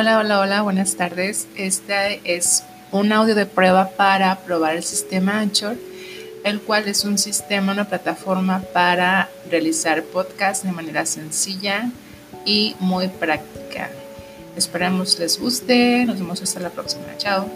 Hola, hola, hola, buenas tardes. Este es un audio de prueba para probar el sistema Anchor, el cual es un sistema, una plataforma para realizar podcasts de manera sencilla y muy práctica. Esperamos les guste. Nos vemos hasta la próxima. Chao.